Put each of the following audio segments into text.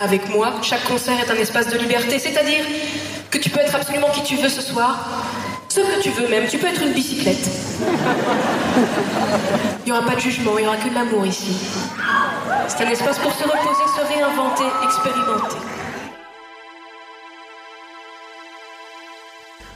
Avec moi, chaque concert est un espace de liberté, c'est-à-dire que tu peux être absolument qui tu veux ce soir, ce que tu veux même, tu peux être une bicyclette. Il n'y aura pas de jugement, il n'y aura que de l'amour ici. C'est un espace pour se reposer, se réinventer, expérimenter.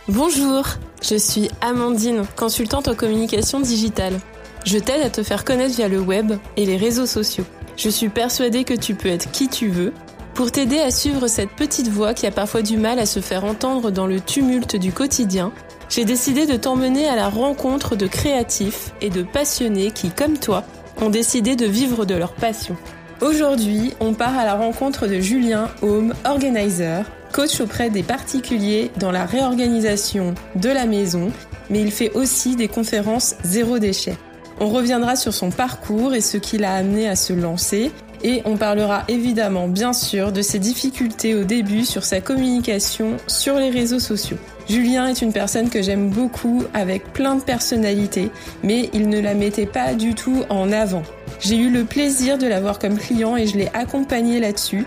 Bonjour, je suis Amandine, consultante en communication digitale. Je t'aide à te faire connaître via le web et les réseaux sociaux. Je suis persuadée que tu peux être qui tu veux. Pour t'aider à suivre cette petite voix qui a parfois du mal à se faire entendre dans le tumulte du quotidien, j'ai décidé de t'emmener à la rencontre de créatifs et de passionnés qui, comme toi, ont décidé de vivre de leur passion. Aujourd'hui, on part à la rencontre de Julien Home, organizer, coach auprès des particuliers dans la réorganisation de la maison, mais il fait aussi des conférences zéro déchet. On reviendra sur son parcours et ce qui l'a amené à se lancer. Et on parlera évidemment, bien sûr, de ses difficultés au début sur sa communication sur les réseaux sociaux. Julien est une personne que j'aime beaucoup avec plein de personnalités, mais il ne la mettait pas du tout en avant. J'ai eu le plaisir de l'avoir comme client et je l'ai accompagné là-dessus.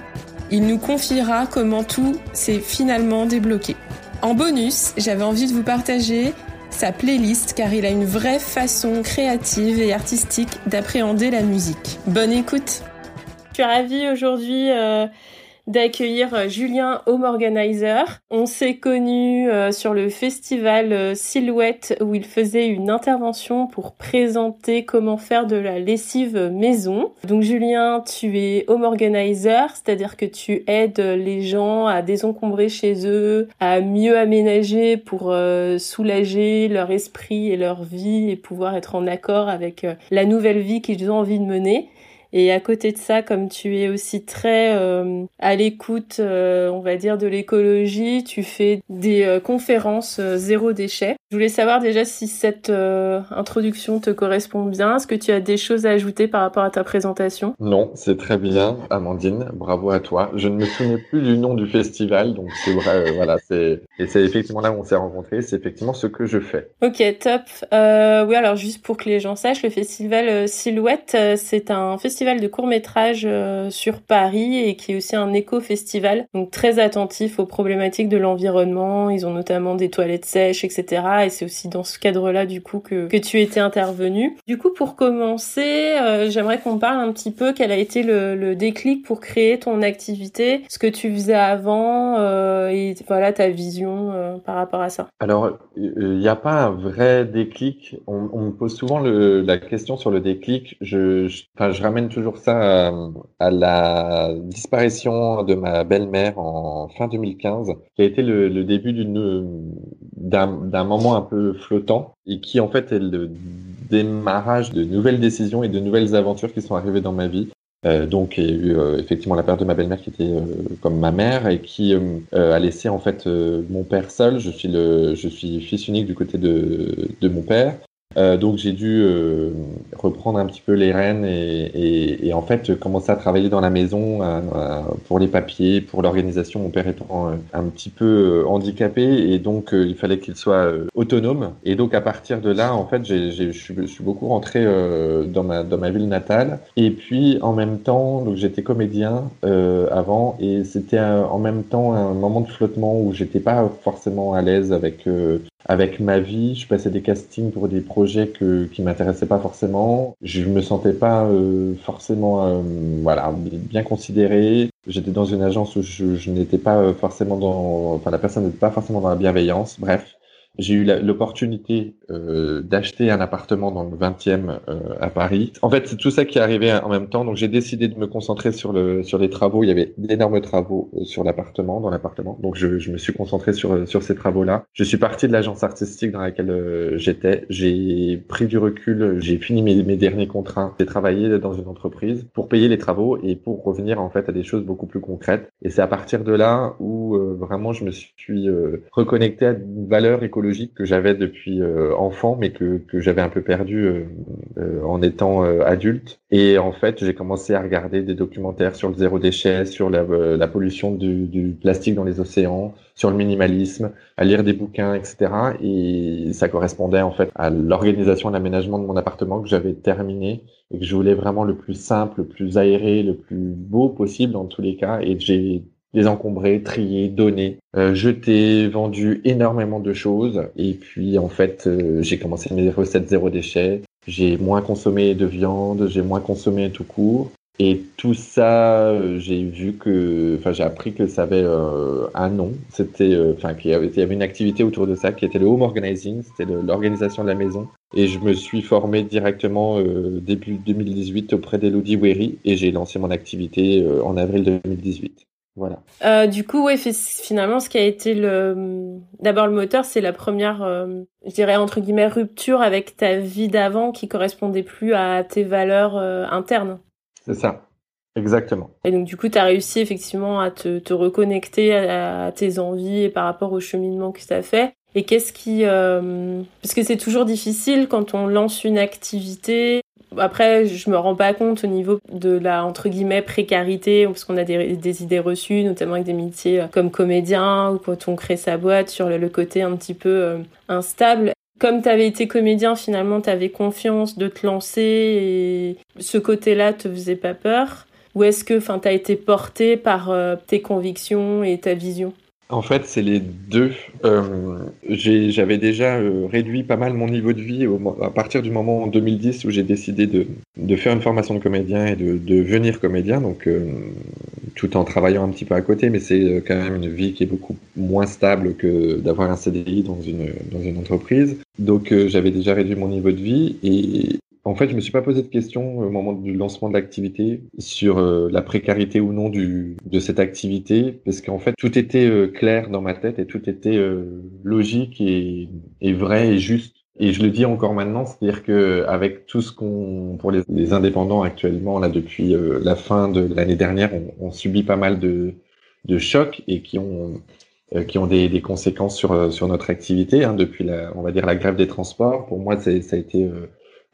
Il nous confiera comment tout s'est finalement débloqué. En bonus, j'avais envie de vous partager sa playlist car il a une vraie façon créative et artistique d'appréhender la musique. Bonne écoute Je suis ravie aujourd'hui euh, d'accueillir euh, Julien Home Organizer. On s'est connu euh, sur le festival Silhouette où il faisait une intervention pour présenter comment faire de la lessive maison. Donc Julien, tu es Home Organizer, c'est-à-dire que tu aides les gens à désencombrer chez eux, à mieux aménager pour soulager leur esprit et leur vie et pouvoir être en accord avec la nouvelle vie qu'ils ont envie de mener. Et à côté de ça, comme tu es aussi très euh, à l'écoute, euh, on va dire, de l'écologie, tu fais des euh, conférences zéro déchet. Je voulais savoir déjà si cette introduction te correspond bien. Est-ce que tu as des choses à ajouter par rapport à ta présentation? Non, c'est très bien, Amandine. Bravo à toi. Je ne me souvenais plus du nom du festival, donc c'est vrai, voilà, c'est et c'est effectivement là où on s'est rencontrés. C'est effectivement ce que je fais. Ok, top. oui, alors juste pour que les gens sachent, le festival Silhouette, c'est un festival de court métrage euh, sur Paris et qui est aussi un éco-festival, donc très attentif aux problématiques de l'environnement. Ils ont notamment des toilettes sèches, etc. Et c'est aussi dans ce cadre-là du coup que, que tu étais intervenu. Du coup, pour commencer, euh, j'aimerais qu'on parle un petit peu quel a été le, déclic pour créer ton activité, ce que tu faisais avant euh, et voilà ta vision par rapport à ça. Alors, il n'y a pas un vrai déclic. On, me pose souvent la question sur le déclic. Je, je, je ramène toujours ça euh, à, la disparition de ma belle-mère en fin 2015, qui a été le, début d'un moment un peu flottant et qui en fait est le démarrage de nouvelles décisions et de nouvelles aventures qui sont arrivées dans ma vie. Euh, donc, il y a eu euh, effectivement la perte de ma belle-mère qui était comme ma mère et qui a laissé en fait mon père seul. Je suis le, je suis fils unique du côté de, de mon père. Euh, donc j'ai dû euh, reprendre un petit peu les rênes et, et, et, en fait commencer à travailler dans la maison euh, pour les papiers, pour l'organisation. Mon père étant un petit peu handicapé et donc il fallait qu'il soit autonome. Et donc à partir de là, en fait, je, suis, beaucoup rentré dans ma dans ma ville natale. Et puis en même temps, donc j'étais comédien avant et c'était en même temps un moment de flottement où j'étais pas forcément à l'aise avec avec ma vie. Je passais des castings pour des projets que, qui m'intéressaient pas forcément. Je me sentais pas euh, forcément euh, voilà bien considéré. J'étais dans une agence où je, je n'étais pas euh, forcément dans, enfin la personne n'était pas forcément dans la bienveillance. Bref, j'ai eu l'opportunité euh, d'acheter un appartement dans le 20e euh, à Paris. En fait, c'est tout ça qui est arrivé en même temps. Donc, j'ai décidé de me concentrer sur le sur les travaux. Il y avait d'énormes travaux euh, sur l'appartement, dans l'appartement. Donc, je, je, me suis concentré sur euh, sur ces travaux-là. Je suis parti de l'agence artistique dans laquelle euh, j'étais. J'ai pris du recul. J'ai fini mes, mes derniers contrats. J'ai travaillé dans une entreprise pour payer les travaux et pour revenir en fait à des choses beaucoup plus concrètes. Et c'est à partir de là où vraiment je me suis reconnecté à une valeur écologique que j'avais depuis enfant, mais que, que j'avais un peu perdu en étant adulte. Et en fait, j'ai commencé à regarder des documentaires sur le zéro déchet, sur la, la pollution du, du, plastique dans les océans, sur le minimalisme, à lire des bouquins, etc. Et ça correspondait en fait à l'organisation et l'aménagement de mon appartement que j'avais terminé et que je voulais vraiment le plus simple, le plus aéré, le plus beau possible dans tous les cas. Et j'ai désencombré, trié, donné, euh, jeté, vendu énormément de choses. Et puis en fait, euh, j'ai commencé mes recettes zéro déchet. J'ai moins consommé de viande, j'ai moins consommé tout court. Et tout ça, euh, j'ai vu que, enfin, j'ai appris que ça avait euh, un nom. C'était, enfin, qu'il y, y avait une activité autour de ça qui était le home organizing, c'était l'organisation de la maison. Et je me suis formé directement début 2018 auprès d'Elodie Wery et j'ai lancé mon activité en avril 2018. Voilà. du coup, ouais, finalement, ce qui a été le, d'abord le moteur, c'est la première, je dirais entre guillemets, rupture avec ta vie d'avant qui correspondait plus à tes valeurs internes. C'est ça, exactement. Et donc du coup, tu as réussi effectivement à te, te reconnecter à, tes envies et par rapport au cheminement que tu as fait. Et qu'est-ce qui... Euh... Parce que c'est toujours difficile quand on lance une activité. Après, je me rends pas compte au niveau de la, entre guillemets, précarité, parce qu'on a des, idées reçues, notamment avec des métiers comme comédien, ou quand on crée sa boîte, sur le, côté un petit peu euh, instable. Comme tu avais été comédien, finalement, tu avais confiance de te lancer et ce côté-là te faisait pas peur. Ou est-ce que tu as été porté par euh, tes convictions et ta vision? En fait, c'est les deux. Euh, j'avais déjà euh, réduit pas mal mon niveau de vie à partir du moment en 2010 où j'ai décidé de, de, faire une formation de comédien et de, devenir comédien, donc euh, tout en travaillant un petit peu à côté, mais c'est quand même une vie qui est beaucoup moins stable que d'avoir un CDI dans une, dans une entreprise. Donc j'avais déjà réduit mon niveau de vie et en fait, je me suis pas posé de questions au moment du lancement de l'activité sur euh, la précarité ou non du, de cette activité, parce qu'en fait, tout était euh, clair dans ma tête et tout était euh, logique et, et, vrai et juste. Et je le dis encore maintenant, c'est-à-dire que avec tout ce qu'on, pour les, les, indépendants actuellement, là depuis la fin de l'année dernière, on, on, subit pas mal de, de chocs et qui ont qui ont des, des, conséquences sur sur notre activité. Hein, depuis la, on va dire la grève des transports, pour moi, ça a été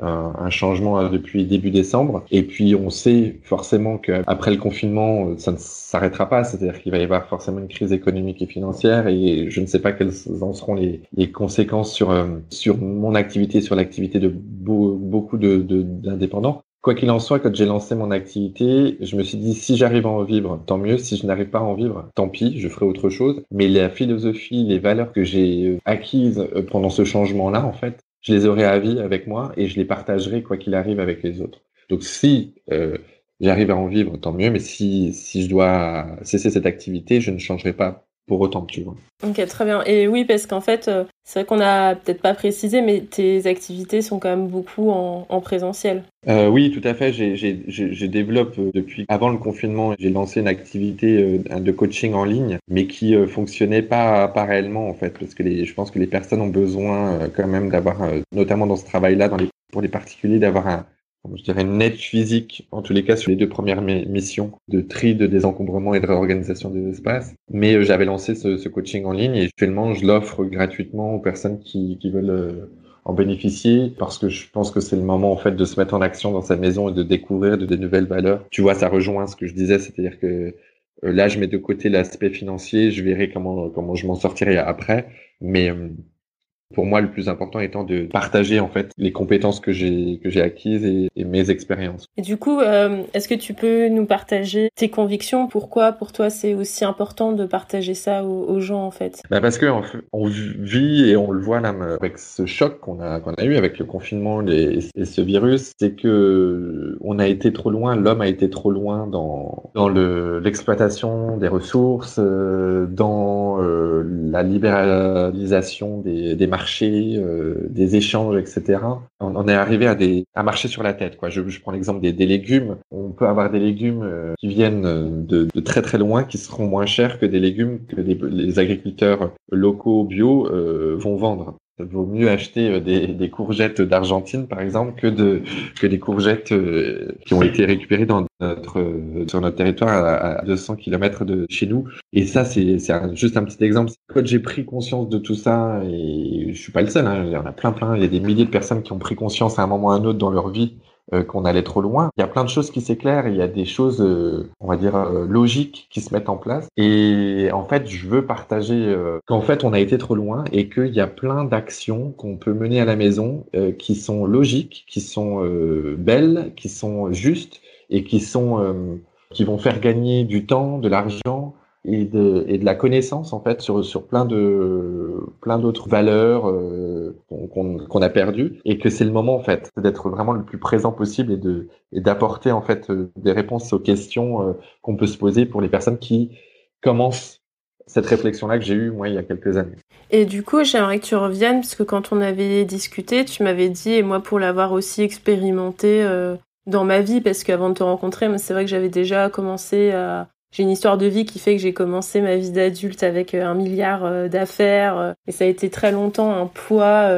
un, changement euh, depuis début décembre. Et puis on sait forcément qu'après le confinement, euh, ça ne s'arrêtera pas. C'est-à-dire qu'il va y avoir forcément une crise économique et financière. Et je ne sais pas quelles en seront les, les conséquences sur euh, sur mon activité, sur l'activité de beaucoup de d'indépendants. Quoi qu'il en soit, quand j'ai lancé mon activité, je me suis dit si j'arrive à en vivre, tant mieux. Si je n'arrive pas à en vivre, tant pis, je ferai autre chose. Mais la philosophie, les valeurs que j'ai acquises pendant ce changement-là, en fait, je les aurai à vie avec moi et je les partagerai quoi qu'il arrive avec les autres. Donc si euh, j'arrive à en vivre, tant mieux, mais si, si je dois cesser cette activité, je ne changerai pas pour autant, tu vois. Ok, très bien. Et oui, parce qu'en fait, euh, c'est vrai qu'on n'a peut-être pas précisé, mais tes activités sont quand même beaucoup en, en présentiel. Euh, oui, tout à fait. J'ai développé euh, depuis avant le confinement, j'ai lancé une activité de coaching en ligne, mais qui fonctionnait pas, pas réellement en fait, parce que les, je pense que les personnes ont besoin quand même d'avoir, notamment dans ce travail-là, dans les, pour les particuliers, d'avoir un, je dirais, net physique, en tous les cas sur les deux premières missions de tri, de désencombrement et de réorganisation des espaces. Mais euh, j'avais lancé ce, coaching en ligne et actuellement je l'offre gratuitement aux personnes qui, qui veulent euh, en bénéficier parce que je pense que c'est le moment en fait de se mettre en action dans sa maison et de découvrir de, de nouvelles valeurs. Tu vois, ça rejoint ce que je disais, c'est-à-dire que euh, là je mets de côté l'aspect financier, je verrai comment comment je m'en sortirai après, mais pour moi, le plus important étant de partager en fait les compétences que j'ai que j'ai acquises et, mes expériences. Et du coup, euh, est-ce que tu peux nous partager tes convictions? Pourquoi pour toi c'est aussi important de partager ça aux, gens en fait? Bah Parce que on vit et on le voit là avec ce choc qu'on a qu'on a eu avec le confinement et, et ce virus, c'est que on a été trop loin, l'homme a été trop loin dans dans le l'exploitation des ressources, euh, dans euh, la libéralisation des, des marchés euh, des échanges, etc. On, est arrivé à des à marcher sur la tête. Quoi. Je, je prends l'exemple des, des, légumes. On peut avoir des légumes euh, qui viennent de, de, très très loin, qui seront moins chers que des légumes que les, les agriculteurs locaux bio euh, vont vendre. Vaut mieux acheter des, des courgettes d'Argentine, par exemple, que, de, que des courgettes qui ont été récupérées dans notre, sur notre territoire à, 200 km de chez nous. Et ça, c'est juste un petit exemple. Quand j'ai pris conscience de tout ça, et je suis pas le seul, hein, il y en a plein, plein, il y a des milliers de personnes qui ont pris conscience à un moment ou à un autre dans leur vie euh, qu'on allait trop loin. Il y a plein de choses qui s'éclairent, il y a des choses, euh, on va dire, euh, logiques qui se mettent en place. Et en fait, je veux partager qu'en fait, on a été trop loin et qu'il y a plein d'actions qu'on peut mener à la maison qui sont logiques, qui sont belles, qui sont justes et qui sont qui vont faire gagner du temps, de l'argent et de, et de la connaissance en fait sur, sur plein de plein d'autres valeurs euh, qu'on a perdues et que c'est le moment en fait d'être vraiment le plus présent possible et de et d'apporter en fait euh, des réponses aux questions euh, qu'on peut se poser pour les personnes qui commencent cette réflexion là que j'ai eue moi il y a quelques années. Et du coup, j'aimerais que tu reviennes parce que quand on avait discuté, tu m'avais dit et moi pour l'avoir aussi expérimenté dans ma vie parce qu'avant de te rencontrer, c'est vrai que j'avais déjà commencé à j'ai une histoire de vie qui fait que j'ai commencé ma vie d'adulte avec euh, un milliard euh, d'affaires euh, et ça a été très longtemps un poids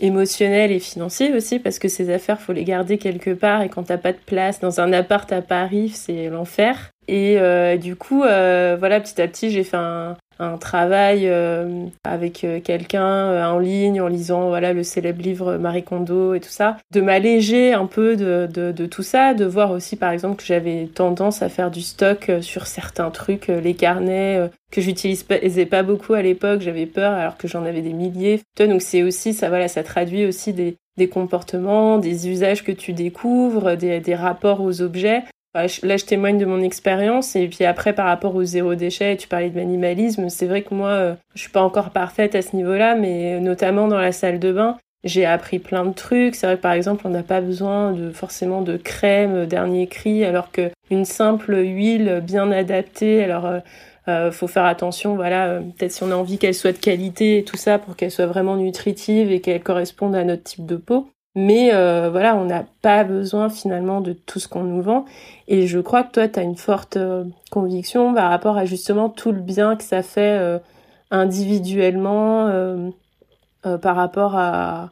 émotionnel et financier aussi parce que ces affaires faut les garder quelque part et quand t'as pas de place dans un appart à Paris c'est l'enfer. Et du coup voilà petit à petit j'ai fait un, un travail euh, avec euh, quelqu'un euh, en ligne en lisant voilà le célèbre livre Marie Kondo et tout ça, de m'alléger un peu de, de, de, tout ça, de voir aussi par exemple que j'avais tendance à faire du stock sur certains trucs, les carnets que j'utilisais pas beaucoup à l'époque, j'avais peur alors que j'en avais des milliers. Donc c'est aussi ça voilà, ça traduit aussi des, des comportements, des usages que tu découvres, des, des rapports aux objets là, je témoigne de mon expérience. Et puis après, par rapport au zéro déchet, tu parlais de minimalisme. C'est vrai que moi, euh, je suis pas encore parfaite à ce niveau-là, mais notamment dans la salle de bain, j'ai appris plein de trucs. C'est vrai que par exemple, on n'a pas besoin de forcément de crème euh, dernier cri, alors que une simple huile bien adaptée, alors euh, euh faut faire attention. Voilà, peut-être si on a envie qu'elle soit de qualité et tout ça pour qu'elle soit vraiment nutritive et qu'elle corresponde à notre type de peau. Mais euh, voilà, on n'a pas besoin finalement de tout ce qu'on nous vend. Et je crois que toi, tu as une forte euh, conviction par rapport à justement tout le bien que ça fait euh, individuellement par rapport à,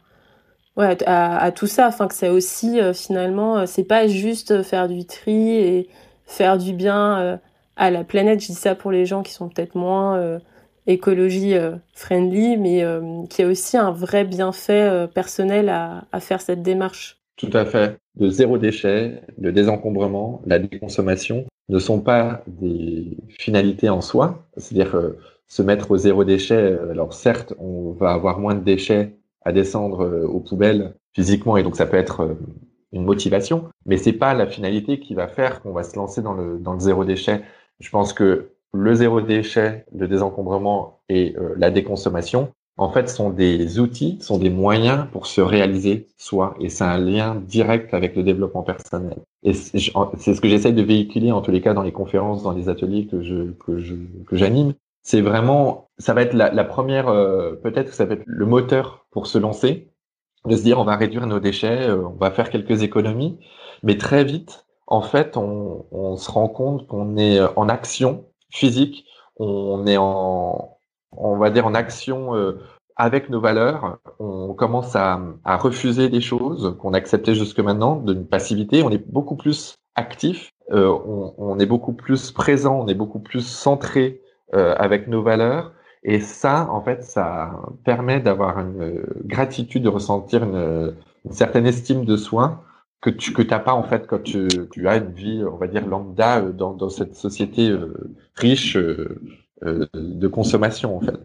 ouais, à, à, tout ça. Enfin, que ça aussi, finalement, c'est pas juste faire du tri et faire du bien à la planète. Je dis ça pour les gens qui sont peut-être moins écologie euh, friendly, mais euh, qui a aussi un vrai bienfait euh, personnel à, faire cette démarche. Tout à fait. De zéro déchet, le désencombrement, la déconsommation ne sont pas des finalités en soi. C'est-à-dire se mettre au zéro déchet. Alors certes, on va avoir moins de déchets à descendre aux poubelles physiquement et donc ça peut être une motivation, mais c'est pas la finalité qui va faire qu'on va se lancer le dans le zéro déchet. Je pense que le zéro déchet, le désencombrement et euh, la déconsommation, en fait, sont des outils, sont des moyens pour se réaliser soi. Et c'est un lien direct avec le développement personnel. Et c'est ce que j'essaye de véhiculer, en tous les cas, dans les conférences, dans les ateliers que je que je que j'anime. C'est vraiment, ça va être la, première, euh, peut-être ça va être le moteur pour se lancer, de se dire on va réduire nos déchets, euh, on va faire quelques économies, mais très vite, en fait, on, on se rend compte qu'on est en action physique, on est en, on va dire en action euh, avec nos valeurs, on commence à, à refuser des choses qu'on acceptait jusque maintenant, d'une passivité, on est beaucoup plus actif, euh, on, on, est beaucoup plus présent, on est beaucoup plus centré euh, avec nos valeurs. Et ça, en fait, ça permet d'avoir une gratitude, de ressentir une, une certaine estime de soi que tu que t'as pas en fait quand tu, tu as une vie on va dire lambda euh, dans, dans cette société euh, riche euh, de consommation en fait.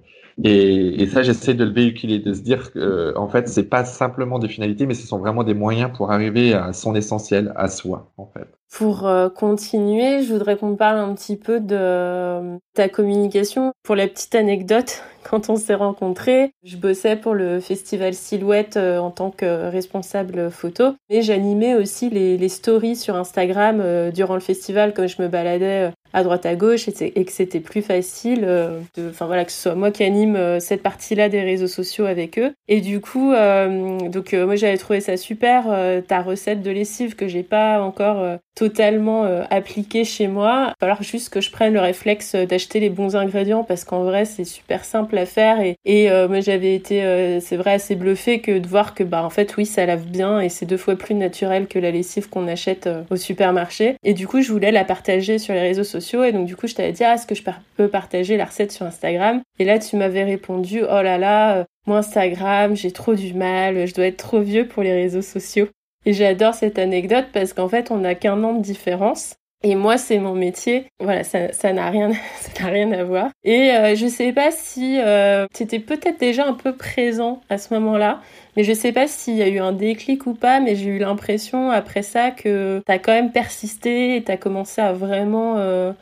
Et, et ça j'essaie de le véhiculer de se dire que en fait c'est pas simplement des finalités mais ce sont vraiment des moyens pour arriver à son essentiel à soi en fait pour continuer je voudrais qu'on parle un petit peu de ta communication pour la petite anecdote quand on s'est rencontrés. Je bossais pour le festival Silhouette euh, en tant que responsable photo, mais j'animais aussi les, stories sur Instagram euh, durant le festival quand je me baladais euh, à droite à gauche et, que c'était plus facile de, enfin voilà, que ce soit moi qui anime cette partie-là des réseaux sociaux avec eux. Et du coup, donc moi j'avais trouvé ça super ta recette de lessive que j'ai pas encore totalement euh, appliqué chez moi. Il va falloir juste que je prenne le réflexe d'acheter les bons ingrédients parce qu'en vrai c'est super simple à faire et, et euh, moi j'avais été euh, c'est vrai assez bluffé que de voir que bah en fait oui ça lave bien et c'est deux fois plus naturel que la lessive qu'on achète au supermarché. Et du coup je voulais la partager sur les réseaux sociaux et donc du coup je t'avais dit ah, est-ce que je peux partager la recette sur Instagram? Et là tu m'avais répondu oh là là moi Instagram j'ai trop du mal je dois être trop vieux pour les réseaux sociaux et j'adore cette anecdote parce qu'en fait, on n'a qu'un an de différence. Et moi, c'est mon métier. Voilà, ça, n'a rien, ça n'a rien à voir. Et euh, je sais pas si euh, tu étais peut-être déjà un peu présent à ce moment-là, mais je sais pas s'il y a eu un déclic ou pas. Mais j'ai eu l'impression après ça que tu as quand même persisté et tu as commencé à vraiment euh,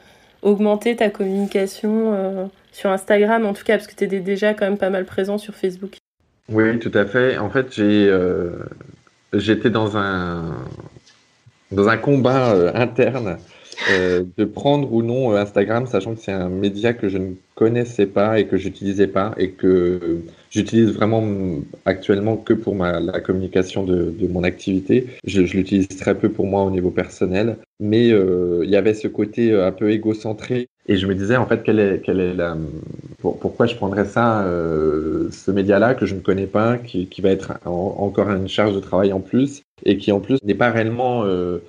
augmenter ta communication euh, sur Instagram, en tout cas, parce que tu étais déjà quand même pas mal présent sur Facebook. Oui, tout à fait. En fait, j'ai j'étais dans un, dans un combat euh, interne euh, de prendre ou non euh, Instagram, sachant que c'est un média que je ne connaissais pas et que j'utilisais pas et que j'utilise vraiment actuellement que pour la communication de, mon activité. Je l'utilise très peu pour moi au niveau personnel, mais il y avait ce côté un peu égocentré et je me disais en fait quelle est, quelle est la, pourquoi je prendrais ça, euh, ce média-là que je ne connais pas, qui, va être encore une charge de travail en plus et qui en plus n'est pas réellement euh,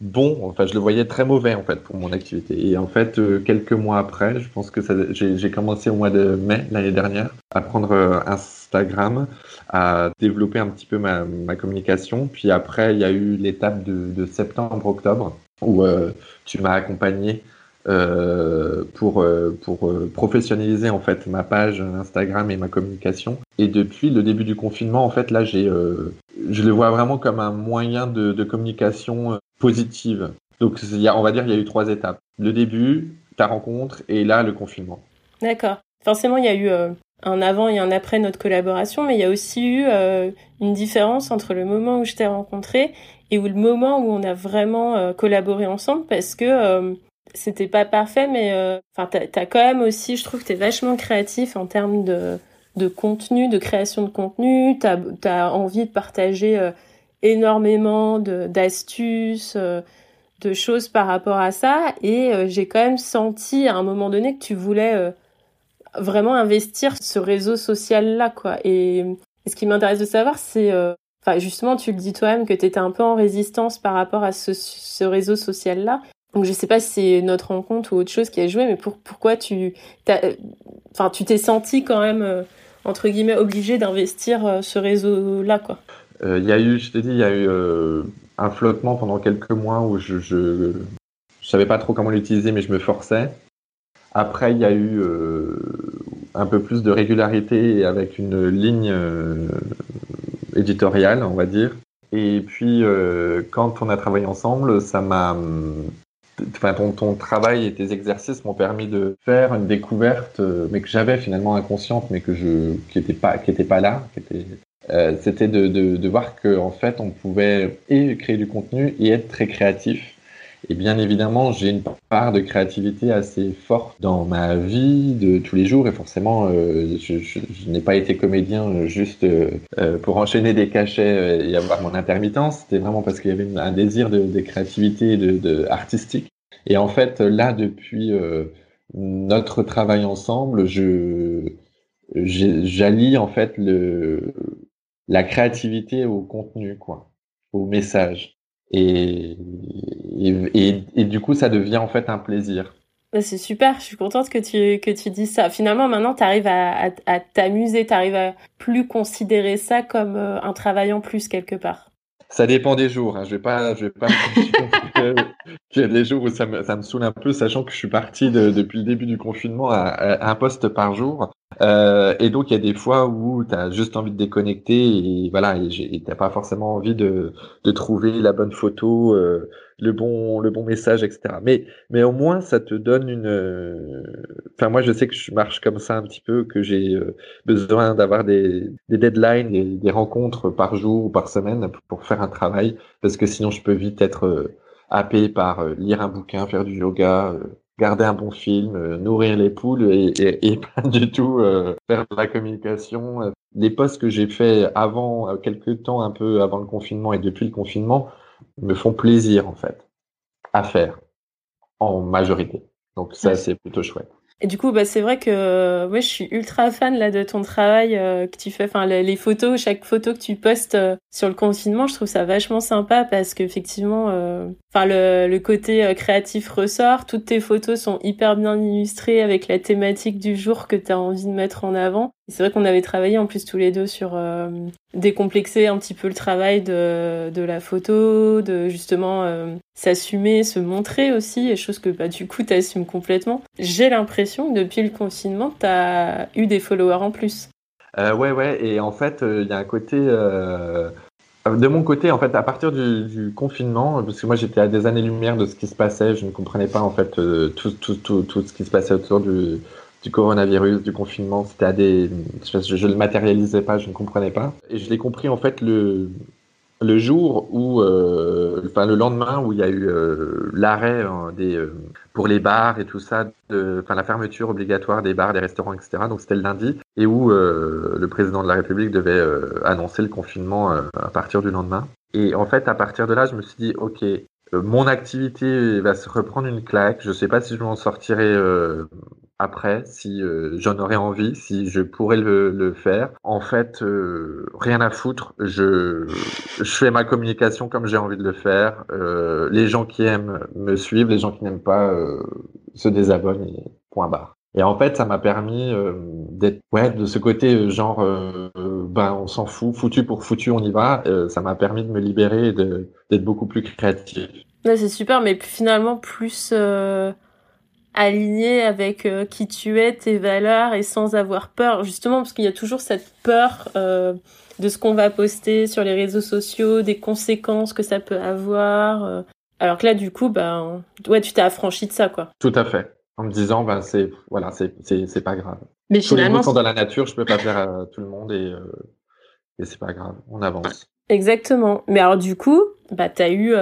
bon. Enfin, je le voyais très mauvais en fait pour mon activité. Et en fait, euh, quelques mois après, je pense que j'ai commencé au mois de mai l'année dernière à prendre Instagram, à développer un petit peu ma, communication. Puis après, il y a eu l'étape de septembre-octobre où tu m'as accompagné euh, pour, euh, pour euh, professionnaliser en fait ma page Instagram et ma communication. Et depuis le début du confinement, en fait, là, j'ai, je le vois vraiment comme un moyen de, de communication positive. Donc, il y a, on va dire, il y a eu trois étapes. Le début, ta rencontre, et là, le confinement. D'accord. Forcément, il y a eu un avant et un après notre collaboration, mais il y a aussi eu une différence entre le moment où je t'ai rencontré et où le moment où on a vraiment collaboré ensemble, parce que c'était pas parfait, mais euh, enfin, t'as as quand même aussi, je trouve que t'es vachement créatif en termes de, de contenu, de création de contenu. T'as as envie de partager euh, énormément d'astuces, euh, de choses par rapport à ça. Et j'ai quand même senti à un moment donné que tu voulais vraiment investir ce réseau social-là, quoi. Et, ce qui m'intéresse de savoir, c'est Enfin, justement, tu le dis toi-même que tu étais un peu en résistance par rapport à ce réseau social-là. Donc je sais pas si c'est notre rencontre ou autre chose qui a joué, mais pour, pourquoi tu enfin tu t'es senti quand même euh, entre guillemets obligé d'investir euh, ce réseau-là quoi? Euh, il y a eu, je t'ai dit, il y a eu un flottement pendant quelques mois où je, je, je savais pas trop comment l'utiliser, mais je me forçais. Après, il y a eu un peu plus de régularité avec une ligne éditoriale, on va dire. Et puis, quand on a travaillé ensemble, ça m'a enfin, ton, ton, travail et tes exercices m'ont permis de faire une découverte, euh, mais que j'avais finalement inconsciente, mais que je, qui était pas, qui était pas là, qui était, euh, c'était de, de, de, voir qu'en en fait, on pouvait et créer du contenu et être très créatif et bien évidemment, j'ai une part de créativité assez forte dans ma vie de tous les jours. Et forcément, euh, je, je, je n'ai pas été comédien juste euh, euh pour enchaîner des cachets euh, et avoir mon intermittence. C'était vraiment parce qu'il y avait un désir de, de créativité, de, de, artistique. Et en fait, là, depuis euh, notre travail ensemble, je j'allie en fait le la créativité au contenu, quoi, au message. Et, et, du coup, ça devient en fait un plaisir. C'est super, je suis contente que tu, que tu dises ça. Finalement, maintenant, tu arrives à, à, à t'amuser, tu arrives à plus considérer ça comme euh, un travail en plus quelque part. Ça dépend des jours. Hein. Je vais pas, je vais pas. Il y a des jours où ça me, ça me saoule un peu, sachant que je suis parti de, depuis le début du confinement à un poste par jour. Euh, et donc il y a des fois où tu as juste envie de déconnecter et voilà, et t'as pas forcément envie de, de trouver la bonne photo, euh, le bon le bon message, etc. Mais mais au moins ça te donne une. Euh, enfin moi je sais que je marche comme ça un petit peu, que j'ai euh, besoin d'avoir des, des deadlines, des, des, rencontres par jour ou par semaine pour faire un travail, parce que sinon je peux vite être euh, happé par lire un bouquin, faire du yoga garder un bon film, euh, nourrir les poules et, et, et pas du tout euh, faire de la communication. Les posts que j'ai fait avant, euh, quelques temps, un peu avant le confinement et depuis le confinement, me font plaisir en fait. à faire en majorité. Donc ça, c'est plutôt chouette. Et du coup, bah, c'est vrai que moi, je suis ultra fan là de ton travail euh, que tu fais. Enfin, les, photos, chaque photo que tu postes euh, sur le confinement, je trouve ça vachement sympa parce qu'effectivement, euh, enfin, le, le, côté créatif ressort. Toutes tes photos sont hyper bien illustrées avec la thématique du jour que tu as envie de mettre en avant. C'est vrai qu'on avait travaillé en plus tous les deux sur décomplexer un petit peu le travail de, la photo, de justement s'assumer, se montrer aussi, et chose que bah, du coup tu assumes complètement. J'ai l'impression que depuis le confinement, tu as eu des followers en plus. Euh, ouais, ouais, et en fait, euh, il y a un côté... Euh, de mon côté, en fait, à partir du, confinement, parce que moi j'étais à des années-lumière de ce qui se passait, je ne comprenais pas en fait tout, tout, tout, tout ce qui se passait autour du, du coronavirus, du confinement, c'était à des... Je ne le matérialisais pas, je ne comprenais pas. Et je l'ai compris en fait le, le jour où, euh, enfin le lendemain où il y a eu euh, l'arrêt hein, des euh, pour les bars et tout ça, enfin la fermeture obligatoire des bars, des restaurants, etc. Donc c'était le lundi et où le président de la République devait annoncer le confinement à partir du lendemain. Et en fait, à partir de là, je me suis dit, ok, mon activité va se reprendre une claque. Je sais pas si je m'en sortirai après, si euh, j'en aurais envie, si je pourrais le, faire. En fait, euh, rien à foutre. Je, fais ma communication comme j'ai envie de le faire. Euh, les gens qui aiment me suivent, les gens qui n'aiment pas se désabonnent et point barre. Et en fait, ça m'a permis d'être ouais de ce côté genre ben on s'en fout, foutu pour foutu, on y va. ça m'a permis de me libérer et d'être beaucoup plus créatif. C'est super, mais finalement plus aligné avec euh, qui tu es, tes valeurs et sans avoir peur. Justement, parce qu'il y a toujours cette peur euh, de ce qu'on va poster sur les réseaux sociaux, des conséquences que ça peut avoir. Euh. Alors que là, du coup, ben, ouais, tu t'es affranchi de ça, quoi. Tout à fait. En me disant, ben, c'est, voilà, c'est, c'est, c'est pas grave. Mais Tous finalement. les sont dans la nature, je peux pas faire à tout le monde et, et c'est pas grave. On avance. Exactement. Mais alors, du coup, bah, t'as eu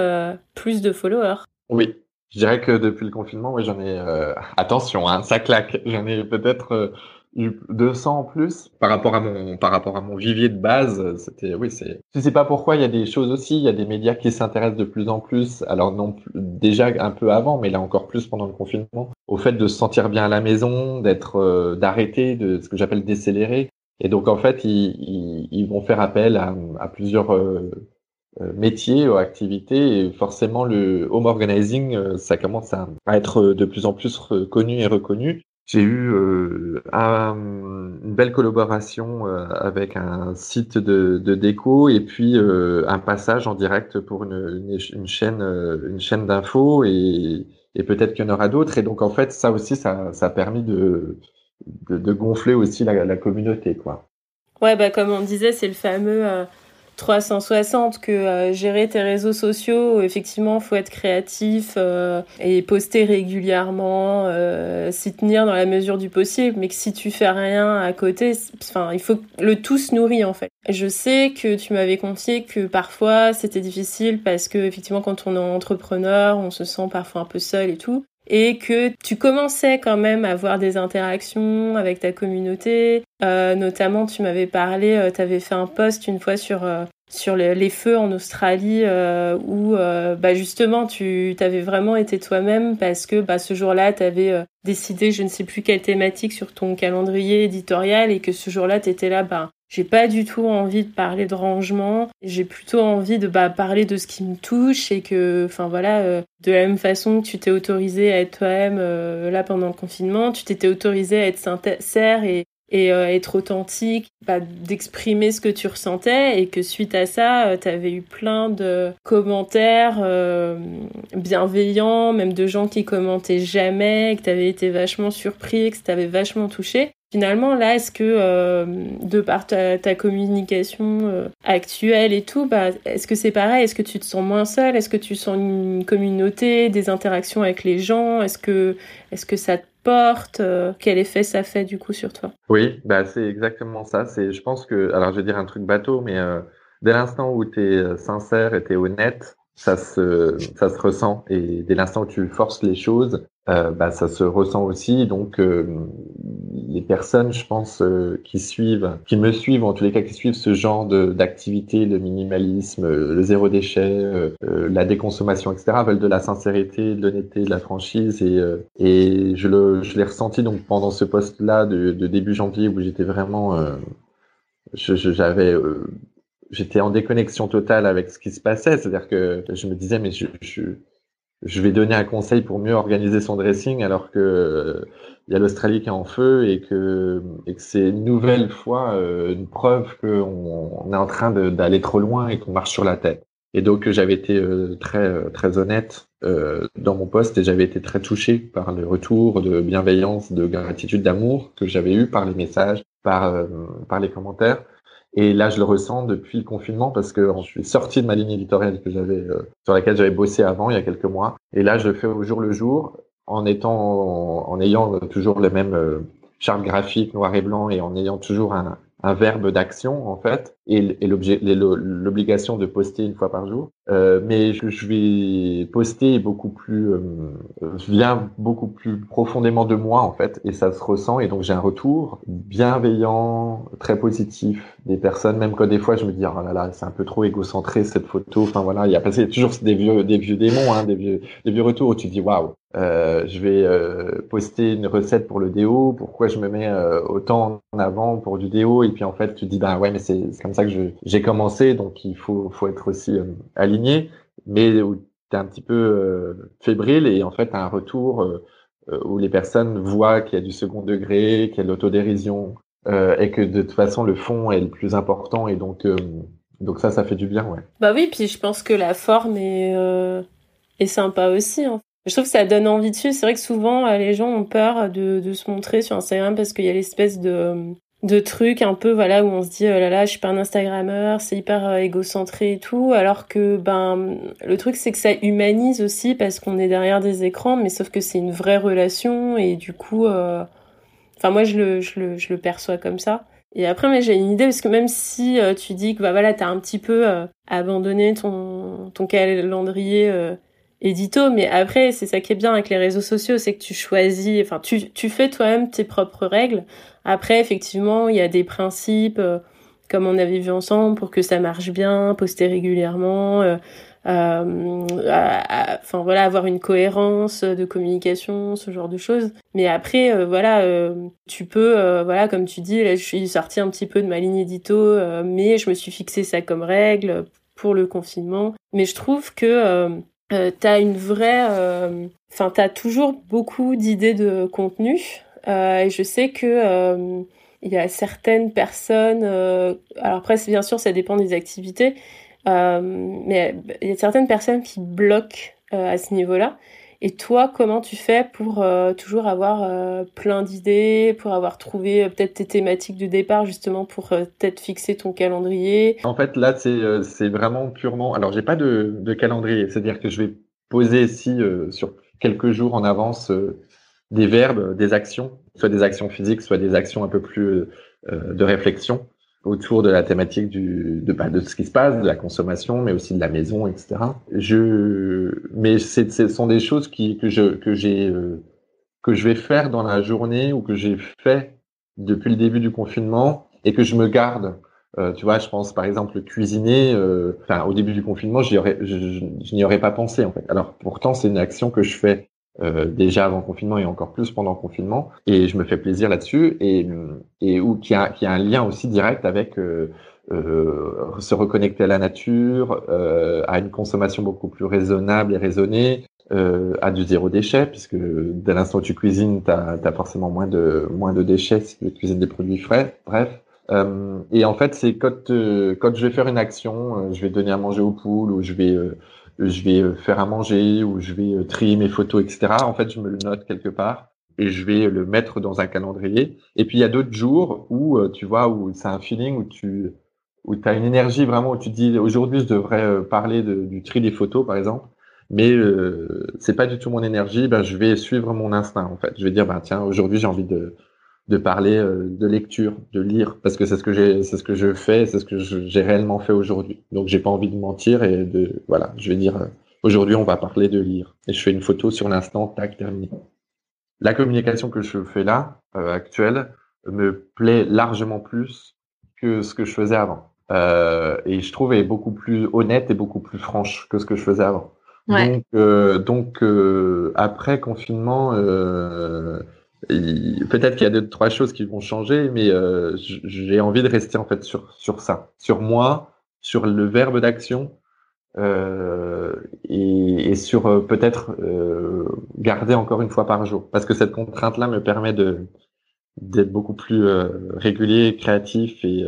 plus de followers. Oui. Je dirais que depuis le confinement, oui, j'en ai. Euh, attention, hein, ça claque. J'en ai peut-être euh, eu 200 en plus par rapport à mon par rapport à mon vivier de base. C'était oui, c'est. Je sais pas pourquoi. Il y a des choses aussi. Il y a des médias qui s'intéressent de plus en plus. Alors non, déjà un peu avant, mais là encore plus pendant le confinement, au fait de se sentir bien à la maison, d'être, euh, d'arrêter, de ce que j'appelle décélérer. Et donc en fait, ils, ils, ils vont faire appel à, à plusieurs euh, métier ou activité et forcément le home organizing euh, ça commence à, être de plus en plus connu et reconnu. J'ai eu euh, une belle collaboration avec un site de, déco et puis un passage en direct pour une, chaîne une chaîne d'infos et, peut-être qu'il y en aura d'autres. Et donc en fait ça aussi ça, a permis de gonfler aussi la, la communauté quoi. Ouais bah comme on disait c'est le fameux 360 que euh, gérer tes réseaux sociaux, effectivement, faut être créatif euh, et poster régulièrement, euh, s'y tenir dans la mesure du possible, mais que si tu fais rien à côté, enfin, il faut que le tout se nourrit en fait. Je sais que tu m'avais confié que parfois c'était difficile parce que effectivement quand on est entrepreneur, on se sent parfois un peu seul et tout et que tu commençais quand même à avoir des interactions avec ta communauté. Euh, notamment, tu m'avais parlé, euh, tu avais fait un post une fois sur euh, sur les, feux en Australie euh, où bah justement tu t'avais vraiment été toi-même parce que bah ce jour-là tu avais décidé je ne sais plus quelle thématique sur ton calendrier éditorial et que ce jour-là tu étais là bah j'ai pas du tout envie de parler de rangement. J'ai plutôt envie de bah, parler de ce qui me touche et que, enfin voilà, euh, de la même façon que tu t'es autorisé à être toi-même euh, là pendant le confinement, tu t'étais autorisé à être sincère et, et euh, être authentique, bah, d'exprimer ce que tu ressentais et que suite à ça, tu avais eu plein de commentaires bienveillants, même de gens qui commentaient jamais, que tu avais été vachement surpris, que ça t'avait vachement touché. Finalement, là, est-ce que euh, de par ta, communication euh, actuelle et tout, bah, est-ce que c'est pareil? Est-ce que tu te sens moins seul Est-ce que tu sens une communauté, des interactions avec les gens? Est-ce que, est-ce que ça te porte? Euh, Quel effet ça fait du coup sur toi? Oui, bah c'est exactement ça. C'est, je pense que, alors je vais dire un truc bateau, mais dès l'instant où tu es sincère et tu es honnête, ça se, ça se ressent. Et dès l'instant où tu forces les choses, euh, bah, ça se ressent aussi. Donc, euh, les personnes, je pense, qui suivent, qui me suivent, en tous les cas qui suivent ce genre d'activité, le minimalisme, le zéro déchet, la déconsommation, etc., veulent de la sincérité, de l'honnêteté, de la franchise. Et, et je l'ai ressenti donc pendant ce poste-là de, de, début janvier où j'étais vraiment... j'avais j'étais en déconnexion totale avec ce qui se passait. C'est-à-dire que je me disais, mais je, je, je, vais donner un conseil pour mieux organiser son dressing alors que il y a l'Australie qui est en feu et que, et que c'est une nouvelle fois euh, une preuve qu'on on est en train d'aller trop loin et qu'on marche sur la tête. Et donc j'avais été euh, très très honnête euh, dans mon poste et j'avais été très touché par le retour de bienveillance, de gratitude, d'amour que j'avais eu par les messages, par par les commentaires. Et là, je le ressens depuis le confinement parce que je suis sorti de ma ligne éditoriale que j'avais, euh, sur laquelle j'avais bossé avant, il y a quelques mois. Et là, je fais au jour le jour, en étant, en, ayant toujours le même euh, charte graphique noir et blanc et en ayant toujours un, un verbe d'action en fait et, l'obligation de poster une fois par jour. Euh, mais je, vais poster beaucoup plus euh, vient beaucoup plus profondément de moi en fait et ça se ressent et donc j'ai un retour bienveillant, très positif des personnes même quand des fois je me dis oh là là c'est un peu trop égocentré cette photo. Enfin voilà il y a toujours des vieux des vieux démons hein, des vieux des vieux retours où tu dis waouh euh, je vais euh, poster une recette pour le déo. Pourquoi je me mets autant en avant pour du déo Et puis en fait, tu dis bah ouais, mais c'est comme ça que j'ai commencé, donc il faut faut être aussi euh, aligné. Mais où t'es un petit peu fébrile et en fait, as un retour où les personnes voient qu'il y a du second degré, qu'il y a de l'autodérision et que de toute façon le fond est le plus important et donc donc ça, ça fait du bien, ouais. Bah oui, puis je pense que la forme est est sympa aussi. En je trouve que ça donne envie de suivre. C'est vrai que souvent, euh, les gens ont peur de, de se montrer sur Instagram parce qu'il y a l'espèce de, de truc un peu, voilà, où on se dit, oh là là, je suis pas un Instagrammeur, c'est hyper euh, égocentré et tout. Alors que, ben, le truc, c'est que ça humanise aussi parce qu'on est derrière des écrans, mais sauf que c'est une vraie relation et du coup, euh... enfin, moi, je le, je le, je le perçois comme ça. Et après, mais j'ai une idée parce que même si euh, tu dis que bah voilà, t'as un petit peu abandonné ton ton calendrier édito, mais après, c'est ça qui est bien avec les réseaux sociaux, c'est que tu choisis, enfin, tu, tu fais toi-même tes propres règles. Après, effectivement, il y a des principes, euh, comme on avait vu ensemble, pour que ça marche bien, poster régulièrement, euh, euh, enfin voilà, avoir une cohérence de communication, ce genre de choses. Mais après, voilà, tu peux, voilà, comme tu dis, là, je suis sortie un petit peu de ma ligne édito, mais je me suis fixé ça comme règle pour le confinement. Mais je trouve que euh, t'as une vraie, euh, enfin t'as toujours beaucoup d'idées de contenu. Euh, je sais que euh, il y a certaines personnes. alors après, bien sûr, ça dépend des activités, mais il y a certaines personnes qui bloquent à ce niveau-là. Et toi, comment tu fais pour euh, toujours avoir euh, plein d'idées, pour avoir trouvé euh, peut-être tes thématiques de départ justement pour peut-être fixer ton calendrier? En fait, là, c'est vraiment purement. Alors, j'ai pas de, de calendrier, c'est-à-dire que je vais poser ici sur quelques jours en avance des verbes, des actions, soit des actions physiques, soit des actions un peu plus de réflexion autour de la thématique du, de, bah, de ce qui se passe, de la consommation, mais aussi de la maison, etc. Je, mais ce sont des choses qui, que je, que j'ai, euh, que je vais faire dans la journée ou que j'ai fait depuis le début du confinement et que je me garde. Euh, tu vois, je pense par exemple cuisiner. Euh, enfin, au début du confinement, aurais, je, je n'y aurais pas pensé en fait. Alors pourtant, c'est une action que je fais euh, déjà avant confinement et encore plus pendant confinement. Et je me fais plaisir là-dessus et, et où, qui, a, qui a un lien aussi direct avec euh, euh, se reconnecter à la nature, euh, à une consommation beaucoup plus raisonnable et raisonnée, euh, à du zéro déchet, puisque dès l'instant où tu cuisines, tu as, forcément moins de, moins de déchets si tu cuisines des produits frais. Bref. Euh, et en fait, c'est quand, quand je vais faire une action, je vais donner à manger aux poules ou je vais je vais euh, faire à manger ou je vais euh, trier mes photos, etc. En fait, je me le note quelque part et je vais le mettre dans un calendrier. Et puis il y a d'autres jours où euh, tu vois où c'est un feeling où tu où as une énergie vraiment où tu te dis aujourd'hui je devrais parler du tri des photos par exemple, mais euh, c'est pas du tout mon énergie. Ben je vais suivre mon instinct en fait. Je vais dire ben tiens aujourd'hui j'ai envie de de parler euh, de lecture, de lire, parce que c'est ce que j'ai, c'est ce que je fais, c'est ce que j'ai réellement fait aujourd'hui. Donc j'ai pas envie de mentir et de, voilà, je vais dire, euh, aujourd'hui on va parler de lire. Et je fais une photo sur l'instant, tac, terminé. La communication que je fais là, euh, actuelle, me plaît largement plus que ce que je faisais avant. Et je trouve est beaucoup plus honnête et beaucoup plus franche que ce que je faisais avant. Donc, donc après confinement, peut-être qu'il y a deux trois choses qui vont changer, mais j'ai envie de rester en fait sur sur ça, sur moi, sur le verbe d'action et, et, sur peut-être garder encore une fois par jour, parce que cette contrainte là me permet d'être beaucoup plus régulier, créatif et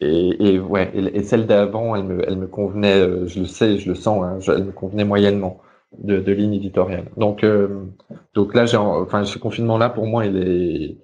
et, ouais, et, celle d'avant, elle me, elle me convenait, euh, je le sais, je le sens, hein, elle me convenait moyennement de, de ligne éditoriale. Donc, euh, donc là, j'ai, enfin, ce confinement-là, pour moi, il est,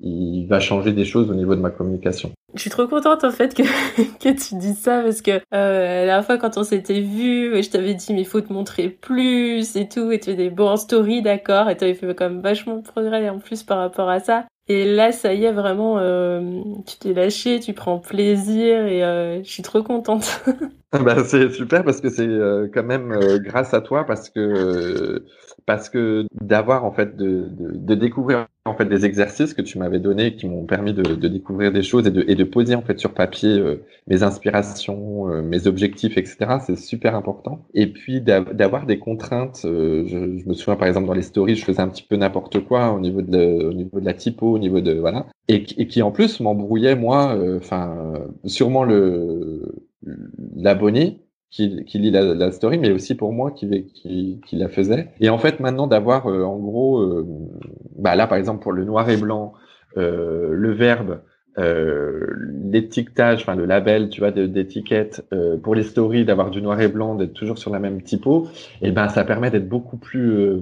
il va changer des choses au niveau de ma communication. Je suis trop contente en fait que, que tu dis ça parce que euh, la fois quand on s'était vu, je t'avais dit mais faut te montrer plus et tout et tu fais des bons stories d'accord et tu avais fait quand même vachement de progrès en plus par rapport à ça et là, ça y est, vraiment, euh, tu t'es lâché, tu prends plaisir et euh, je suis trop contente. bah, c'est super parce que c'est euh, quand même grâce à toi parce que parce que d'avoir en fait de, de, de, découvrir en fait des exercices que tu m'avais donnés qui m'ont permis de, de, découvrir des choses et de, et de poser en fait sur papier euh, mes inspirations, euh, mes objectifs, etc. C'est super important. Et puis d'avoir des contraintes. Euh, je, je, me souviens par exemple dans les stories, je faisais un petit peu n'importe quoi au niveau de au niveau de la typo, au niveau de voilà, et, et qui en plus m'embrouillait moi. Enfin, sûrement le l'abonné qui, qui lit la, la, story, mais aussi pour moi qui, qui, qui la faisait. Et en fait, maintenant d'avoir euh, en gros, euh, bah là par exemple pour le noir et blanc, euh, le verbe, euh, l'étiquetage, enfin le label, tu vois, d'étiquette euh, pour les stories, d'avoir du noir et blanc, d'être toujours sur la même typo, et ben ça permet d'être beaucoup plus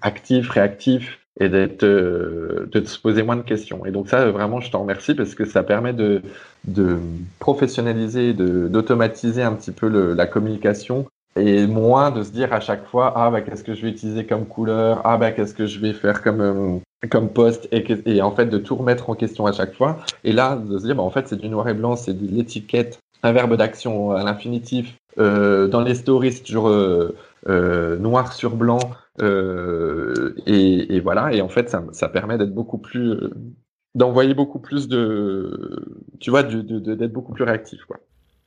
actif, réactif et d'être de se poser moins de questions. Et donc ça, vraiment, je t'en remercie parce que ça permet de de professionnaliser, d'automatiser un petit peu le, la communication et moins de se dire à chaque fois ah bah qu'est-ce que je vais utiliser comme couleur? Ah bah qu'est-ce que je vais faire comme euh, comme poste? Et, et, en fait de tout remettre en question à chaque fois. Et là de se dire bah en fait c'est du noir et blanc c'est de l'étiquette un verbe d'action à l'infinitif euh, dans les stories toujours euh, euh noir sur blanc euh, et, voilà et en fait ça, ça permet d'être beaucoup plus d'envoyer beaucoup plus de, tu vois, d'être beaucoup plus réactif, quoi.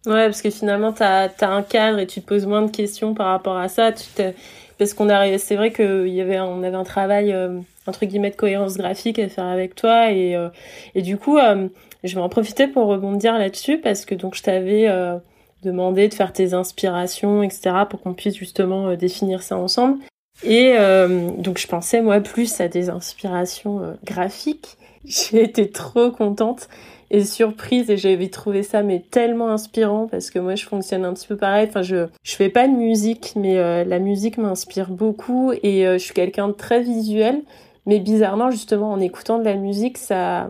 Ouais, parce que finalement, tu as, un cadre et tu te poses moins de questions par rapport à ça. Tu te... Parce qu'on a, c'est vrai y avait, on avait un travail, euh, entre guillemets, de cohérence graphique à faire avec toi. Et, euh, et du coup, euh, je vais en profiter pour rebondir là-dessus parce que donc je t'avais demandé de faire tes inspirations, etc., pour qu'on puisse justement définir ça ensemble. Et donc je pensais, moi, plus à des inspirations graphiques. J'ai été trop contente et surprise et j'avais trouvé ça mais tellement inspirant parce que moi je fonctionne un petit peu pareil. Enfin je je fais pas de musique mais euh, la musique m'inspire beaucoup et euh, je suis quelqu'un de très visuel. Mais bizarrement justement en écoutant de la musique ça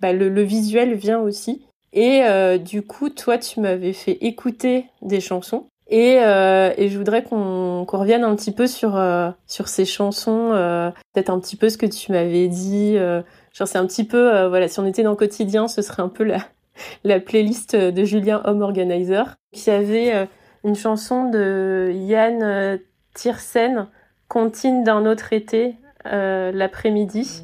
bah, le, le visuel vient aussi. Et euh, du coup toi tu m'avais fait écouter des chansons et, euh, et je voudrais qu'on qu'on revienne un petit peu sur euh, sur ces chansons, euh, peut-être un petit peu ce que tu m'avais dit. Euh, genre c'est un petit peu, euh, voilà, si on était dans le quotidien, ce serait un peu la la playlist de Julien Home Organizer. Qui avait une chanson de Yann Tiersen, Contine d'un autre été, l'après-midi.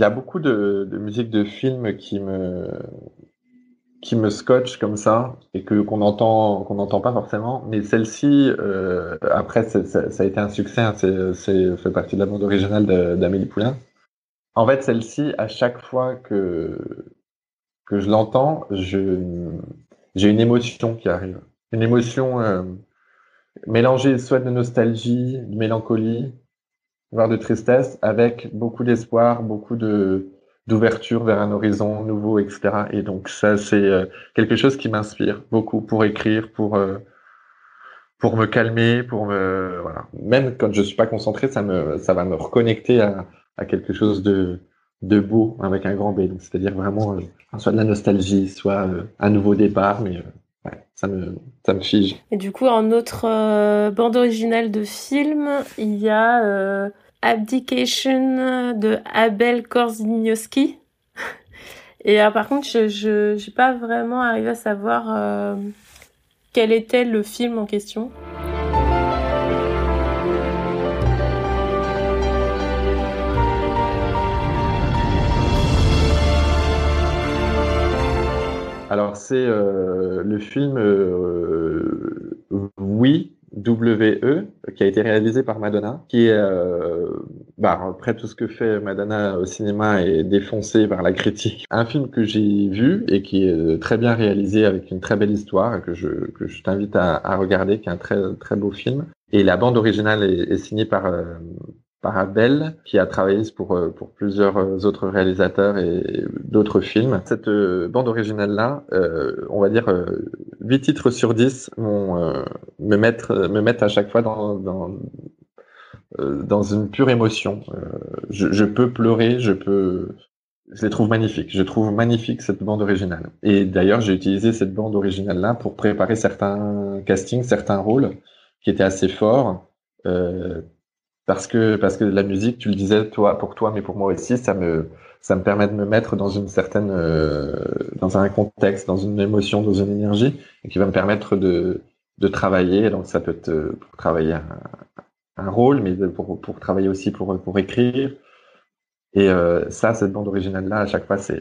Y a beaucoup de, de musique de films qui me qui me scotche comme ça et que qu'on entend qu'on n'entend pas forcément. Mais celle-ci euh, après ça, a été un succès hein, c'est c'est fait partie de la bande originale d'Amélie Poulain. En fait celle-ci à chaque fois que que je l'entends je j'ai une émotion qui arrive. Une émotion euh, mélangée soit de nostalgie de mélancolie voire de tristesse, avec beaucoup d'espoir, beaucoup de d'ouverture vers un horizon nouveau, etc. Et donc ça, c'est euh, quelque chose qui m'inspire beaucoup pour écrire, pour euh, pour me calmer, pour me voilà. Même quand je suis pas concentré, ça me ça va me reconnecter à, à quelque chose de de beau avec un grand B. C'est-à-dire vraiment euh, soit de la nostalgie, soit un nouveau départ, mais ouais, ça me ça me fige. Et du coup, en autre euh, bande originale de film, il y a euh, Abdication de Abel Korzeniowski. Et par contre, je n'ai pas vraiment arrivé à savoir quel était le film en question. Alors, c'est euh, le film euh, Oui, W-E, qui a été réalisé par Madonna, qui est, euh, bah, après tout ce que fait Madonna au cinéma est défoncé par la critique. Un film que j'ai vu et qui est très bien réalisé avec une très belle histoire que je, que je t'invite à, à, regarder, qui est un très, très beau film. Et la bande originale est, est signée par par Abel, qui a travaillé pour, euh, pour plusieurs euh, autres réalisateurs et d'autres films. Cette euh, bande originale-là, on va dire 8 titres sur 10 vont me, mettre, me mettre à chaque fois dans, dans, dans une pure émotion. Je, je, peux pleurer, je peux... Je les trouve magnifiques. Je trouve magnifique cette bande originale. Et d'ailleurs, j'ai utilisé cette bande originale-là pour préparer certains castings, certains rôles qui étaient assez forts. Euh, parce que parce que la musique, tu le disais toi pour toi, mais pour moi aussi, ça me ça me permet de me mettre dans une certaine euh, dans un contexte, dans une émotion, dans une énergie, et qui va me permettre de de travailler. Donc ça peut être euh, pour travailler un, rôle, mais pour pour travailler aussi pour pour écrire. Et euh, ça, cette bande originale là, à chaque fois, c'est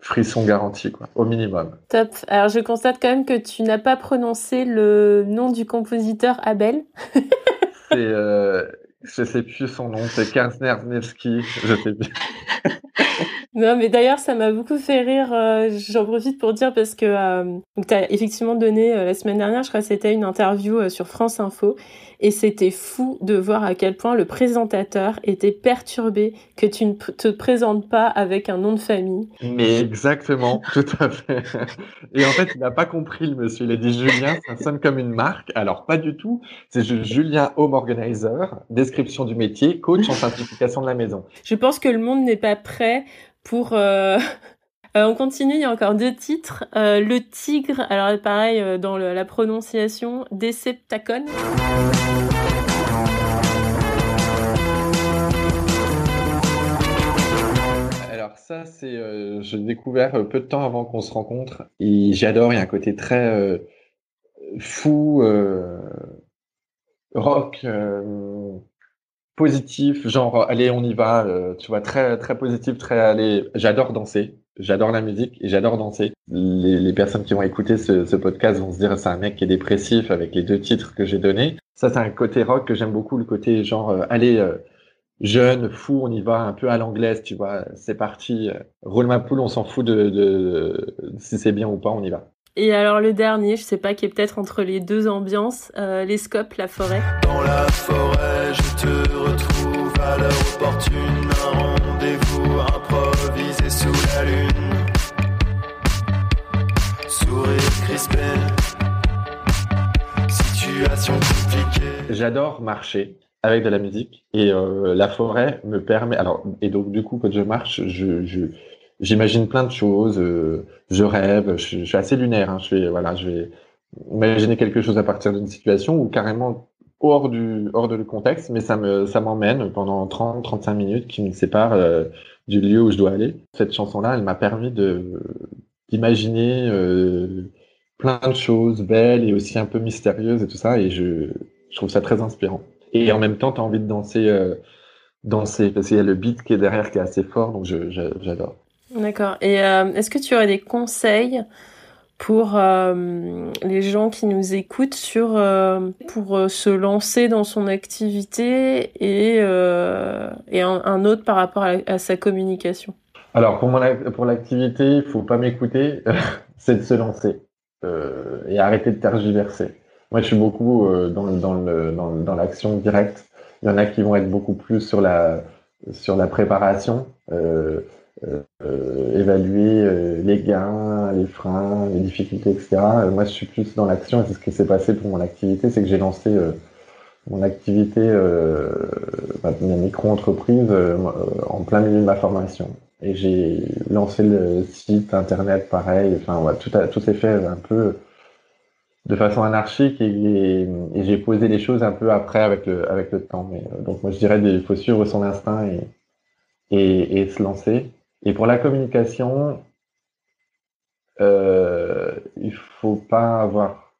frisson garanti, quoi, au minimum. Top. Alors, je constate quand même que tu n'as pas prononcé le nom du compositeur Abel. c'est, euh, je sais plus son nom, c'est Nevsky, je sais plus. Non, mais d'ailleurs, ça m'a beaucoup fait rire. Euh, j'en profite pour dire parce que euh, tu as effectivement donné euh, la semaine dernière, je crois que c'était une interview sur France Info, et c'était fou de voir à quel point le présentateur était perturbé que tu ne te présentes pas avec un nom de famille. Mais exactement, tout à fait. Et en fait, il n'a pas compris, le monsieur. Il a dit Julien, ça sonne comme une marque. Alors, pas du tout. C'est Julien Home Organizer, description du métier, coach en simplification de la maison. Je pense que le monde n'est pas prêt pour euh. On continue, il y a encore deux titres. Euh, le tigre, alors pareil euh, dans la prononciation, Deceptacon. Alors ça, c'est, euh, j'ai découvert peu de temps avant qu'on se rencontre et j'adore. Il y a un côté très fou, rock positif, genre allez on y va, euh, tu vois très très positif, très allez. J'adore danser, j'adore la musique et j'adore danser. Les, les, personnes qui vont écouter ce, ce podcast vont se dire c'est un mec qui est dépressif avec les deux titres que j'ai donnés. Ça c'est un côté rock que j'aime beaucoup, le côté genre euh, allez euh, jeune, fou, on y va un peu à l'anglaise, tu vois, c'est parti, roule ma poule, on s'en fout de, de, de si c'est bien ou pas, on y va. Et alors le dernier, je sais pas, qui est peut-être entre les deux ambiances, euh, les scopes, la forêt. Dans la forêt, je te retrouve à l'heure opportune, un rendez-vous improvisé sous la lune. J'adore marcher avec de la musique et euh, la forêt me permet. Alors et donc du coup quand je marche, je, j'imagine plein de choses, euh, je rêve, je, suis assez lunaire. Hein, je vais, voilà, je vais imaginer quelque chose à partir d'une situation ou carrément hors du hors de le contexte, mais ça me ça m'emmène pendant 30 35 minutes qui me séparent euh, du lieu où je dois aller. Cette chanson là, elle m'a permis d'imaginer plein de choses belles et aussi un peu mystérieuses et tout ça et je je trouve ça très inspirant. Et en même temps, tu as envie de danser euh, danser parce qu'il y a le beat qui est derrière qui est assez fort donc j'adore. D'accord. Et euh, est-ce que tu aurais des conseils pour euh, les gens qui nous écoutent sur euh, pour euh, se lancer dans son activité et, et un, un, autre par rapport à, à sa communication? Alors pour mon pour l'activité, il faut pas m'écouter, c'est de se lancer et arrêter de tergiverser. Moi, je suis beaucoup dans, dans le dans, dans l'action directe. Il y en a qui vont être beaucoup plus sur la sur la préparation. Euh, euh, évaluer euh, les gains, les freins, les difficultés, etc. Euh, moi, je suis plus dans l'action et c'est ce qui s'est passé pour mon activité, c'est que j'ai lancé mon activité, ma, micro-entreprise en plein milieu de ma formation. Et j'ai lancé le site internet pareil, enfin tout, a, tout s'est fait un peu de façon anarchique et, j'ai posé les choses un peu après avec le, avec le temps. Mais, donc moi je dirais qu'il faut suivre son instinct et, et, se lancer Et pour la communication, euh, il faut pas avoir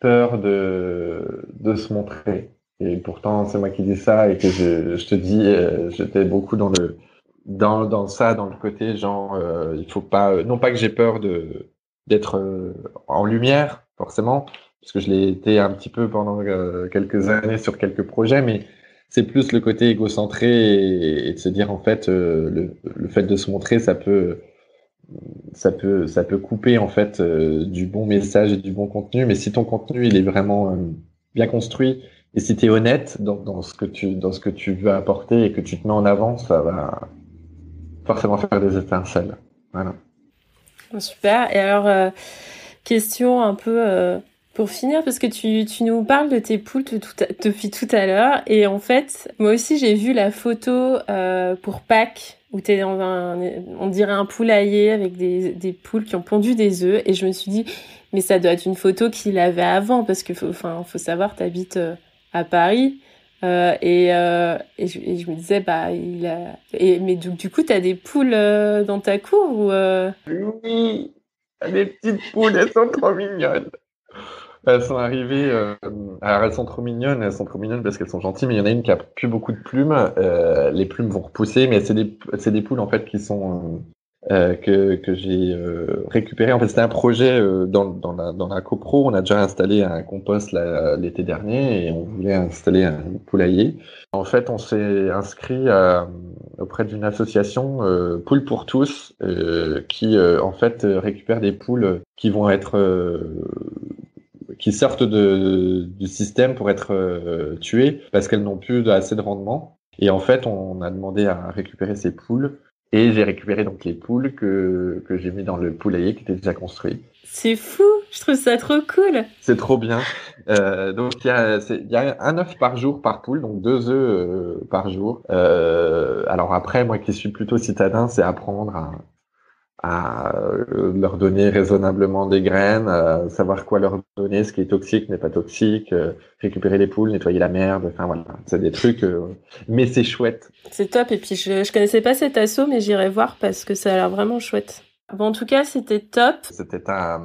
peur de, de se montrer. Et pourtant, c'est moi qui dis ça et que je, je te dis, euh, j'étais beaucoup dans le dans, dans ça, dans le côté genre, euh, il faut pas, non pas que j'ai peur de d'être euh, en lumière forcément, parce que je l'ai été un petit peu pendant euh, quelques années sur quelques projets, mais c'est plus le côté égocentré et, et, de se dire en fait euh, le, le, fait de se montrer, ça peut ça peut ça peut couper en fait du bon message et du bon contenu, mais si ton contenu il est vraiment bien construit et si tu es honnête dans, dans, ce que tu dans ce que tu veux apporter et que tu te mets en avant, ça va forcément faire des étincelles. Voilà. Super. Et alors, euh, question un peu euh, pour finir, parce que tu, nous parles de tes poules tout à, depuis tout à l'heure. Et en fait, moi aussi, j'ai vu la photo euh, pour Pâques où tu es dans un, on dirait un poulailler avec des, poules qui ont pondu des œufs. Et je me suis dit, mais ça doit être une photo qu'il avait avant, parce que enfin, faut savoir, tu habites à Paris. Euh, et, euh, et, je, me disais, bah, il a. Et, mais du, du coup, tu as des poules euh, dans ta cour ou. Oui, des petites poules, elles sont trop mignonnes. Elles sont arrivées. Alors, elles sont trop mignonnes, elles sont trop mignonnes parce qu'elles sont gentilles, mais il y en a une qui a plus beaucoup de plumes. Les plumes vont repousser, mais c'est des, des poules en fait qui sont euh, que, que j'ai euh, récupéré. En fait, c'était un projet euh, dans, dans, la, dans la copro. On a déjà installé un compost l'été dernier et on voulait installer un poulailler. En fait, on s'est inscrit à, auprès d'une association euh, Poules pour tous qui, en fait, récupère des poules qui vont être qui sortent de, du système pour être tuées parce qu'elles n'ont plus assez de rendement. Et en fait, on a demandé à récupérer ces poules et j'ai récupéré donc les poules que, que j'ai mis dans le poulailler qui était déjà construit. C'est fou, je trouve ça trop cool. C'est trop bien. Euh, donc il y a, y a un œuf par jour par poule, donc deux œufs euh, par jour. Euh, alors après, moi qui suis plutôt citadin, c'est apprendre à, à euh, leur donner raisonnablement des graines, à savoir quoi leur donner, ce qui est toxique n'est pas toxique, euh, récupérer les poules, nettoyer la merde, enfin voilà, c'est des trucs, euh, mais c'est chouette. C'est top, et puis je, je connaissais pas cet assaut, mais j'irai voir parce que ça a l'air vraiment chouette. Bon, en tout cas, c'était top. C'était un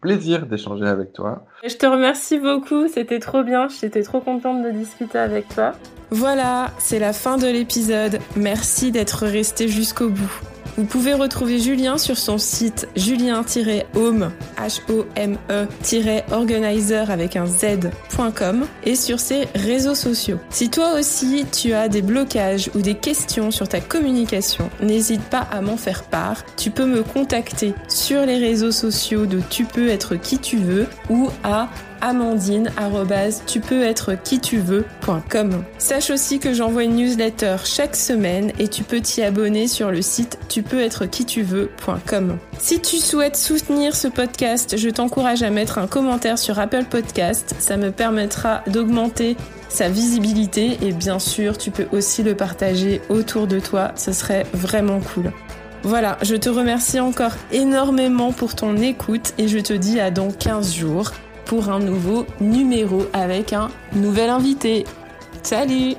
plaisir d'échanger avec toi. Je te remercie beaucoup, c'était trop bien, j'étais trop contente de discuter avec toi. Voilà, c'est la fin de l'épisode. Merci d'être resté jusqu'au bout. Vous pouvez retrouver Julien sur son site julien-home, H-O-M-E-organizer avec un Z.com et sur ses réseaux sociaux. Si toi aussi tu as des blocages ou des questions sur ta communication, n'hésite pas à m'en faire part. Tu peux me contacter sur les réseaux sociaux de Tu peux être qui tu veux ou à amandine tu. Sache aussi que j'envoie une newsletter chaque semaine et tu peux t'y abonner sur le site tu peux tu veux.com. Si tu souhaites soutenir ce podcast, je t'encourage à mettre un commentaire sur Apple Podcast, ça me permettra d'augmenter sa visibilité et bien sûr, tu peux aussi le partager autour de toi, ce serait vraiment cool. Voilà, je te remercie encore énormément pour ton écoute et je te dis à dans 15 jours pour un nouveau numéro avec un nouvel invité. Salut